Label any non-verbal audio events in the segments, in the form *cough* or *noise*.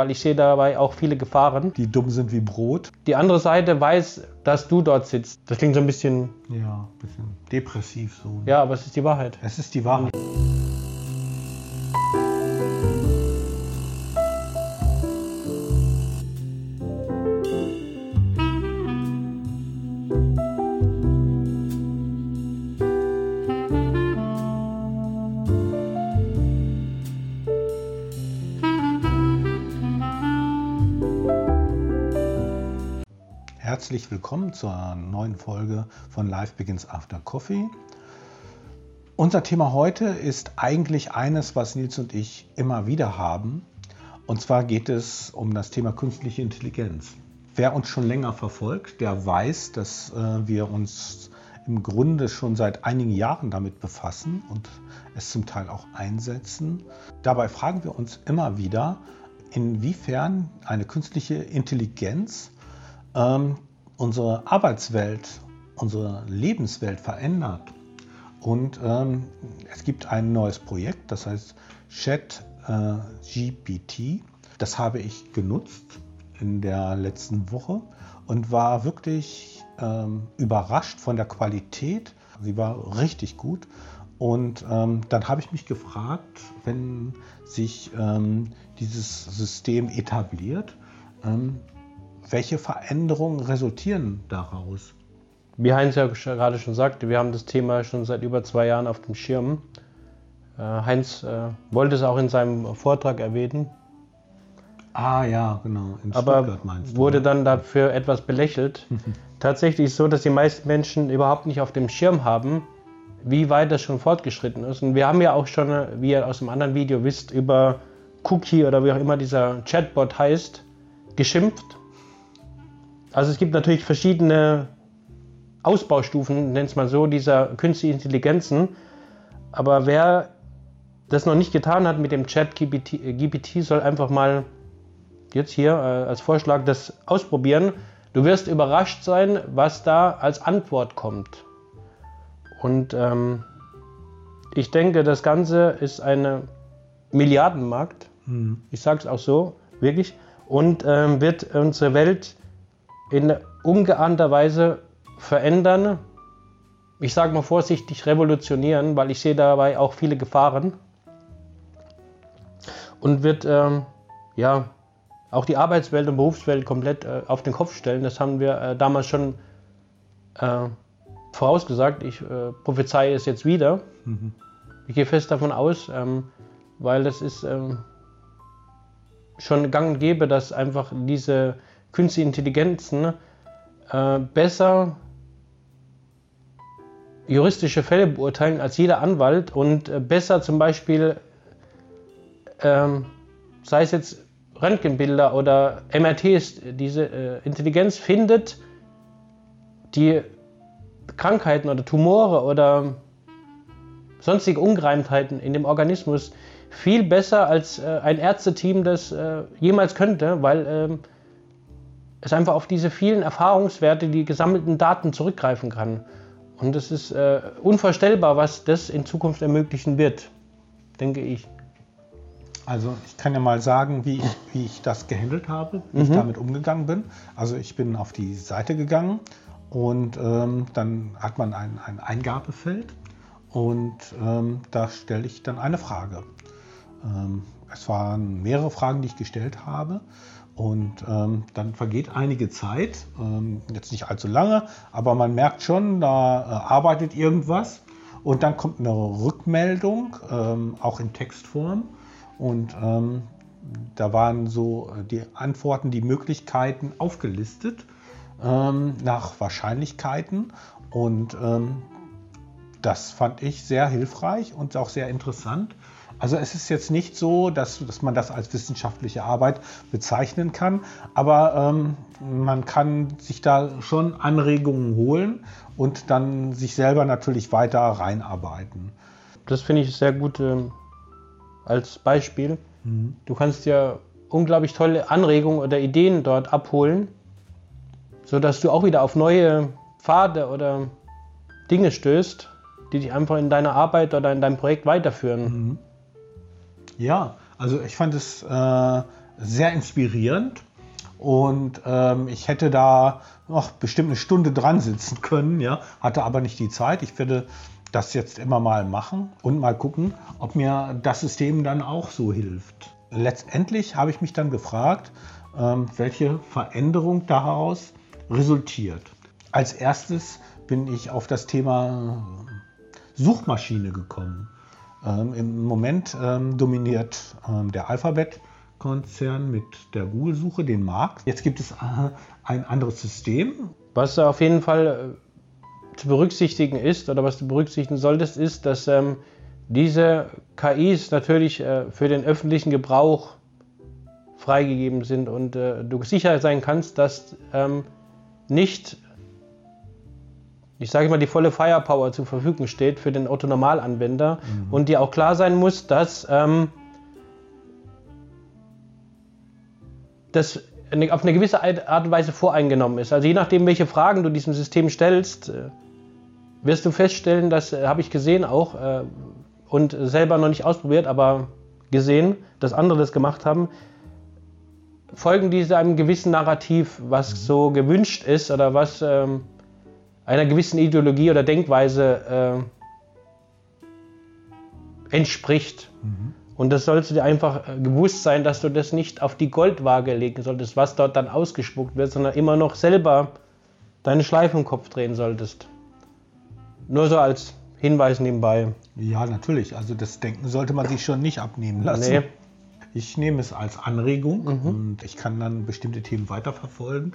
weil ich sehe dabei auch viele Gefahren. Die dumm sind wie Brot. Die andere Seite weiß, dass du dort sitzt. Das klingt so ein bisschen. Ja, ein bisschen depressiv so. Ja, aber es ist die Wahrheit. Es ist die Wahrheit. Herzlich willkommen zur neuen Folge von Life Begins After Coffee. Unser Thema heute ist eigentlich eines, was Nils und ich immer wieder haben. Und zwar geht es um das Thema künstliche Intelligenz. Wer uns schon länger verfolgt, der weiß, dass äh, wir uns im Grunde schon seit einigen Jahren damit befassen und es zum Teil auch einsetzen. Dabei fragen wir uns immer wieder, inwiefern eine künstliche Intelligenz ähm, unsere Arbeitswelt, unsere Lebenswelt verändert. Und ähm, es gibt ein neues Projekt, das heißt Chat äh. Das habe ich genutzt in der letzten Woche und war wirklich ähm, überrascht von der Qualität. Sie war richtig gut. Und ähm, dann habe ich mich gefragt, wenn sich ähm, dieses System etabliert, ähm, welche Veränderungen resultieren daraus? Wie Heinz ja gerade schon sagte, wir haben das Thema schon seit über zwei Jahren auf dem Schirm. Äh, Heinz äh, wollte es auch in seinem Vortrag erwähnen. Ah ja, genau. In aber wurde ne? dann dafür etwas belächelt. *laughs* Tatsächlich ist es so, dass die meisten Menschen überhaupt nicht auf dem Schirm haben, wie weit das schon fortgeschritten ist. Und wir haben ja auch schon, wie ihr aus einem anderen Video wisst, über Cookie oder wie auch immer dieser Chatbot heißt, geschimpft also es gibt natürlich verschiedene Ausbaustufen, nennt es mal so, dieser künstlichen Intelligenzen. Aber wer das noch nicht getan hat mit dem Chat GPT, äh, GPT soll einfach mal jetzt hier äh, als Vorschlag das ausprobieren. Du wirst überrascht sein, was da als Antwort kommt. Und ähm, ich denke, das Ganze ist ein Milliardenmarkt. Mhm. Ich sage es auch so, wirklich. Und ähm, wird unsere Welt in ungeahnter Weise verändern. Ich sage mal vorsichtig revolutionieren, weil ich sehe dabei auch viele Gefahren. Und wird ähm, ja auch die Arbeitswelt und Berufswelt komplett äh, auf den Kopf stellen. Das haben wir äh, damals schon äh, vorausgesagt. Ich äh, prophezeie es jetzt wieder. Mhm. Ich gehe fest davon aus, ähm, weil es ist ähm, schon gang und gäbe, dass einfach diese künstliche Intelligenzen äh, besser juristische Fälle beurteilen als jeder Anwalt und äh, besser zum Beispiel, ähm, sei es jetzt Röntgenbilder oder MRTs, diese äh, Intelligenz findet die Krankheiten oder Tumore oder sonstige Ungereimtheiten in dem Organismus viel besser als äh, ein Ärzteteam das äh, jemals könnte, weil ähm, es einfach auf diese vielen Erfahrungswerte, die gesammelten Daten zurückgreifen kann. Und es ist äh, unvorstellbar, was das in Zukunft ermöglichen wird, denke ich. Also ich kann ja mal sagen, wie ich, wie ich das gehandelt habe, wie mhm. ich damit umgegangen bin. Also ich bin auf die Seite gegangen und ähm, dann hat man ein, ein Eingabefeld und ähm, da stelle ich dann eine Frage. Ähm, es waren mehrere Fragen, die ich gestellt habe und ähm, dann vergeht einige Zeit, ähm, jetzt nicht allzu lange, aber man merkt schon, da äh, arbeitet irgendwas. Und dann kommt eine Rückmeldung, ähm, auch in Textform. Und ähm, da waren so äh, die Antworten, die Möglichkeiten aufgelistet ähm, nach Wahrscheinlichkeiten. Und ähm, das fand ich sehr hilfreich und auch sehr interessant. Also es ist jetzt nicht so, dass, dass man das als wissenschaftliche Arbeit bezeichnen kann, aber ähm, man kann sich da schon Anregungen holen und dann sich selber natürlich weiter reinarbeiten. Das finde ich sehr gut äh, als Beispiel. Mhm. Du kannst ja unglaublich tolle Anregungen oder Ideen dort abholen, sodass du auch wieder auf neue Pfade oder Dinge stößt, die dich einfach in deiner Arbeit oder in deinem Projekt weiterführen. Mhm. Ja, also ich fand es äh, sehr inspirierend und ähm, ich hätte da noch bestimmt eine Stunde dran sitzen *laughs* können, ja, hatte aber nicht die Zeit. Ich werde das jetzt immer mal machen und mal gucken, ob mir das System dann auch so hilft. Letztendlich habe ich mich dann gefragt, ähm, welche Veränderung daraus resultiert. Als erstes bin ich auf das Thema Suchmaschine gekommen. Ähm, Im Moment ähm, dominiert ähm, der Alphabet-Konzern mit der Google-Suche den Markt. Jetzt gibt es äh, ein anderes System. Was auf jeden Fall äh, zu berücksichtigen ist oder was du berücksichtigen solltest, ist, dass ähm, diese KIs natürlich äh, für den öffentlichen Gebrauch freigegeben sind und äh, du sicher sein kannst, dass ähm, nicht ich sage mal, die volle Firepower zur Verfügung steht für den Otto-Normalanwender mhm. und dir auch klar sein muss, dass ähm, das auf eine gewisse Art und Weise voreingenommen ist. Also je nachdem, welche Fragen du diesem System stellst, äh, wirst du feststellen, das äh, habe ich gesehen auch äh, und selber noch nicht ausprobiert, aber gesehen, dass andere das gemacht haben, folgen diese einem gewissen Narrativ, was mhm. so gewünscht ist oder was ähm, einer gewissen Ideologie oder Denkweise äh, entspricht. Mhm. Und das sollst du dir einfach äh, gewusst sein, dass du das nicht auf die Goldwaage legen solltest, was dort dann ausgespuckt wird, sondern immer noch selber deine Schleife im Kopf drehen solltest. Nur so als Hinweis nebenbei. Ja, natürlich. Also das Denken sollte man sich schon nicht abnehmen lassen. Nee. Ich nehme es als Anregung mhm. und ich kann dann bestimmte Themen weiterverfolgen,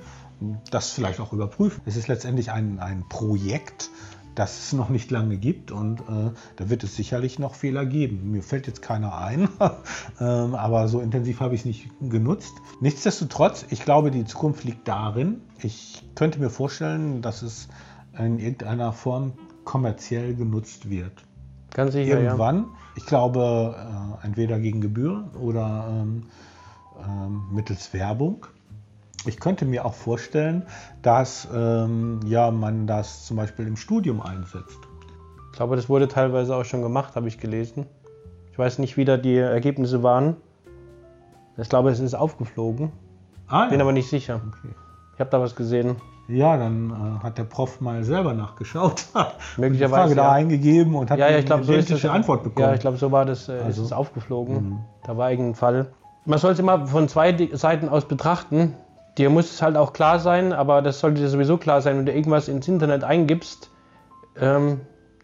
das vielleicht auch überprüfen. Es ist letztendlich ein, ein Projekt, das es noch nicht lange gibt und äh, da wird es sicherlich noch Fehler geben. Mir fällt jetzt keiner ein, *laughs* ähm, aber so intensiv habe ich es nicht genutzt. Nichtsdestotrotz, ich glaube, die Zukunft liegt darin. Ich könnte mir vorstellen, dass es in irgendeiner Form kommerziell genutzt wird. Ganz sicher, Irgendwann. Ja. Ich glaube, äh, entweder gegen Gebühr oder ähm, ähm, mittels Werbung. Ich könnte mir auch vorstellen, dass ähm, ja, man das zum Beispiel im Studium einsetzt. Ich glaube, das wurde teilweise auch schon gemacht, habe ich gelesen. Ich weiß nicht, wie da die Ergebnisse waren. Ich glaube, es ist aufgeflogen. Ah, Bin ja. aber nicht sicher. Okay. Ich habe da was gesehen. Ja, dann äh, hat der Prof mal selber nachgeschaut, *laughs* möglicherweise die Frage ja. da eingegeben und hat ja, ja, ich glaub, eine so Antwort bekommen. Ja, ich glaube, so war das, äh, also. ist es aufgeflogen. Mhm. Da war irgendein Fall. Man soll es immer von zwei Seiten aus betrachten. Dir muss es halt auch klar sein, aber das sollte dir sowieso klar sein, wenn du irgendwas ins Internet eingibst. Ähm,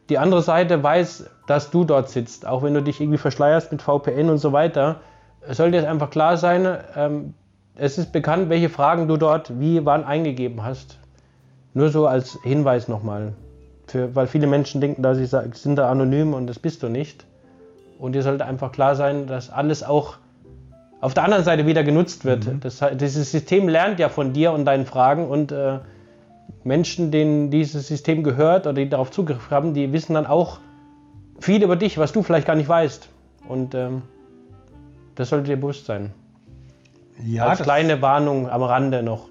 die andere Seite weiß, dass du dort sitzt, auch wenn du dich irgendwie verschleierst mit VPN und so weiter. Es sollte dir einfach klar sein, ähm, es ist bekannt, welche Fragen du dort wie wann eingegeben hast. Nur so als Hinweis nochmal. Für, weil viele Menschen denken, dass sie sind da anonym und das bist du nicht. Und dir sollte einfach klar sein, dass alles auch auf der anderen Seite wieder genutzt wird. Mhm. Das, dieses System lernt ja von dir und deinen Fragen und äh, Menschen, denen dieses System gehört oder die darauf Zugriff haben, die wissen dann auch viel über dich, was du vielleicht gar nicht weißt. Und ähm, das sollte dir bewusst sein. Ja, Als kleine Warnung am Rande noch.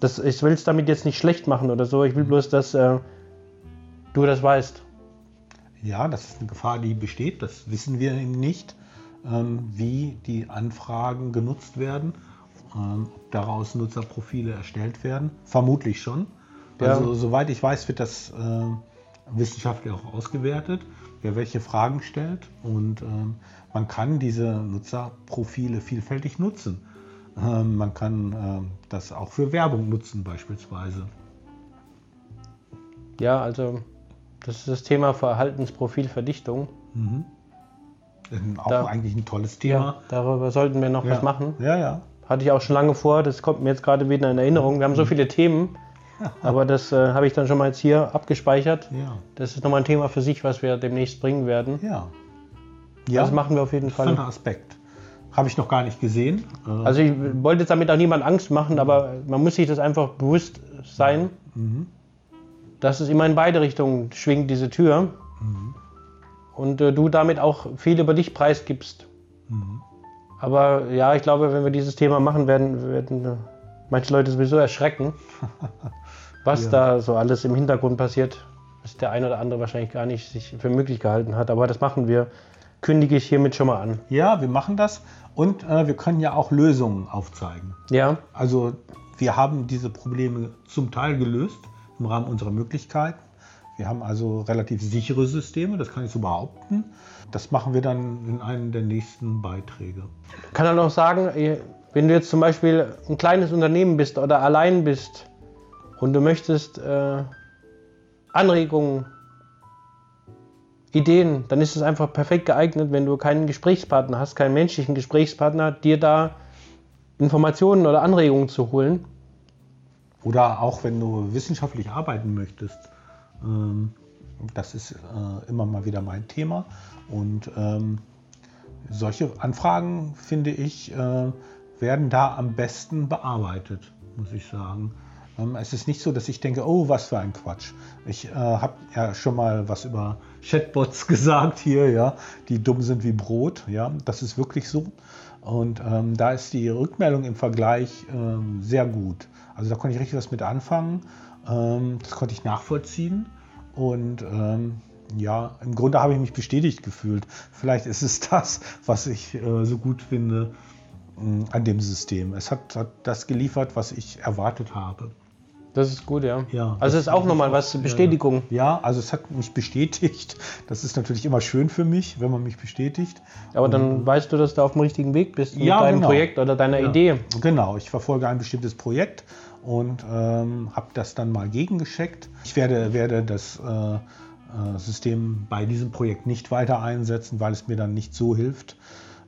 Das, ich will es damit jetzt nicht schlecht machen oder so. Ich will bloß, dass äh, du das weißt. Ja, das ist eine Gefahr, die besteht. Das wissen wir eben nicht, ähm, wie die Anfragen genutzt werden, ähm, ob daraus Nutzerprofile erstellt werden. Vermutlich schon. Ja. Also, soweit ich weiß, wird das äh, wissenschaftlich auch ausgewertet, wer welche Fragen stellt. Und ähm, man kann diese Nutzerprofile vielfältig nutzen. Ähm, man kann ähm, das auch für Werbung nutzen beispielsweise. Ja, also das ist das Thema Verhaltensprofilverdichtung. Mhm. Auch da, eigentlich ein tolles Thema. Ja, darüber sollten wir noch ja. was machen. Ja, ja. Hatte ich auch schon lange vor, das kommt mir jetzt gerade wieder in Erinnerung. Wir haben so mhm. viele Themen, aber das äh, habe ich dann schon mal jetzt hier abgespeichert. Ja. Das ist nochmal ein Thema für sich, was wir demnächst bringen werden. Ja. ja. Das machen wir auf jeden Fall. Das ist ein Aspekt. Habe ich noch gar nicht gesehen. Also ich wollte jetzt damit auch niemand Angst machen, aber man muss sich das einfach bewusst sein, mhm. dass es immer in beide Richtungen schwingt, diese Tür. Mhm. Und äh, du damit auch viel über dich preisgibst. Mhm. Aber ja, ich glaube, wenn wir dieses Thema machen werden, werden äh, manche Leute sowieso erschrecken, *laughs* was ja. da so alles im Hintergrund passiert, was der eine oder andere wahrscheinlich gar nicht sich für möglich gehalten hat. Aber das machen wir kündige ich hiermit schon mal an. Ja, wir machen das und äh, wir können ja auch Lösungen aufzeigen. Ja, Also wir haben diese Probleme zum Teil gelöst im Rahmen unserer Möglichkeiten. Wir haben also relativ sichere Systeme, das kann ich so behaupten. Das machen wir dann in einem der nächsten Beiträge. kann halt auch sagen, wenn du jetzt zum Beispiel ein kleines Unternehmen bist oder allein bist und du möchtest äh, Anregungen, Ideen, dann ist es einfach perfekt geeignet, wenn du keinen Gesprächspartner hast, keinen menschlichen Gesprächspartner, dir da Informationen oder Anregungen zu holen. Oder auch wenn du wissenschaftlich arbeiten möchtest. Ähm, das ist äh, immer mal wieder mein Thema. Und ähm, solche Anfragen, finde ich, äh, werden da am besten bearbeitet, muss ich sagen. Ähm, es ist nicht so, dass ich denke, oh, was für ein Quatsch. Ich äh, habe ja schon mal was über Chatbots *laughs* gesagt hier, ja, die dumm sind wie Brot. Ja, das ist wirklich so. Und ähm, da ist die Rückmeldung im Vergleich ähm, sehr gut. Also da konnte ich richtig was mit anfangen. Ähm, das konnte ich nachvollziehen. Und ähm, ja, im Grunde habe ich mich bestätigt gefühlt. Vielleicht ist es *laughs* das, was ich äh, so gut finde an dem System. Es hat, hat das geliefert, was ich erwartet habe. Das ist gut, ja. Ja, also das ist auch nochmal was, Bestätigung. Ja, also es hat mich bestätigt. Das ist natürlich immer schön für mich, wenn man mich bestätigt. Aber dann weißt du, dass du auf dem richtigen Weg bist mit Ja, deinem genau. Projekt oder deiner Ja. Idee. Genau, ich verfolge ein bestimmtes Projekt und ähm, habe das dann mal gegengescheckt. Ich werde, werde das äh, äh, System bei diesem Projekt nicht weiter einsetzen, weil es mir dann nicht so hilft.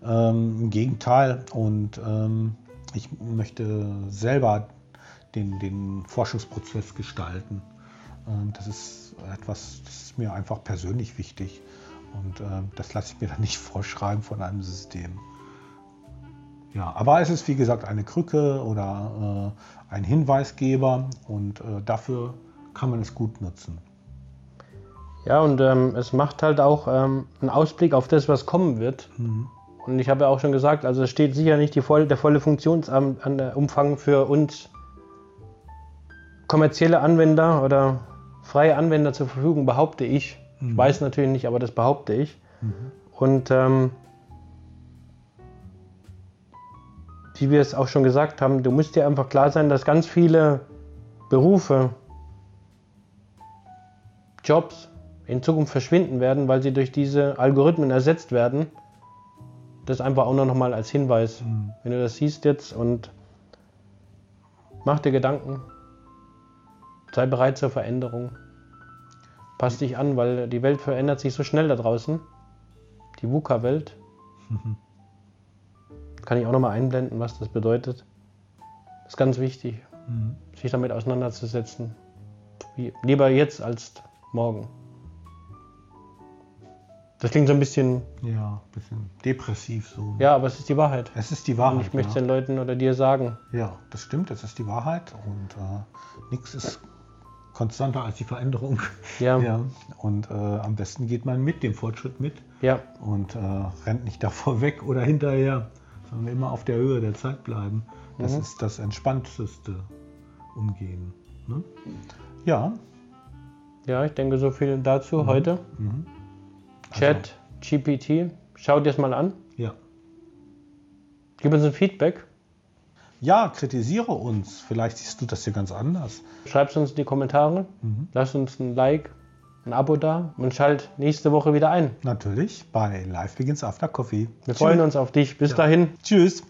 Ähm, Im Gegenteil, und ähm, ich möchte selber den, den Forschungsprozess gestalten. Ähm, das ist etwas, das ist mir einfach persönlich wichtig. Und ähm, das lasse ich mir *laughs* dann nicht vorschreiben von einem System. Ja, aber es ist wie gesagt eine Krücke oder äh, ein Hinweisgeber und äh, dafür kann man es gut nutzen. Ja, und ähm, es macht halt auch ähm, einen Ausblick auf das, was kommen wird. Und ich habe ja auch schon gesagt, also es steht sicher nicht voll, der volle Funktionsumfang für uns kommerzielle Anwender oder freie Anwender zur Verfügung, behaupte ich. Ich weiß natürlich nicht, aber das behaupte ich. Und ähm, wie wir es auch schon gesagt haben, du musst dir einfach klar sein, dass ganz viele Berufe, Jobs in Zukunft verschwinden werden, weil sie durch diese Algorithmen ersetzt werden. Das einfach auch noch mal als Hinweis, wenn du das siehst jetzt und mach dir Gedanken, sei bereit zur Veränderung, pass dich an, weil die Welt verändert sich so schnell da draußen, die VUCA-Welt. Kann ich auch noch mal einblenden, was das bedeutet. Das ist ganz wichtig, sich damit auseinanderzusetzen. Lieber jetzt als morgen. Das klingt so ein bisschen, Ja, ein bisschen depressiv so. ja, aber es ist die Wahrheit. Es ist die Und Wahrheit. ich möchte es ja. den Leuten oder dir sagen. ja, das stimmt, es ist die Wahrheit und äh, nichts ist konstanter als die Veränderung. Ja, ja, *laughs* Ja, und äh, am besten geht man mit dem Fortschritt mit und äh, rennt nicht davor *laughs* weg oder hinterher, sondern immer auf der Höhe der Zeit bleiben. Das Mhm. ist das entspannteste Umgehen. Ne? Ja, ja, ich denke so viel dazu heute. mhm. Chat, GPT, schau dir es mal an. ja. Gib uns ein Feedback. Ja, kritisiere uns. Vielleicht siehst du das hier ganz anders. Schreib es uns in die Kommentare. Mhm. Lass uns ein Like, ein Abo da und schalt nächste Woche wieder ein. Natürlich bei Live Begins After Coffee. Wir freuen uns auf dich. Bis dahin. Tschüss.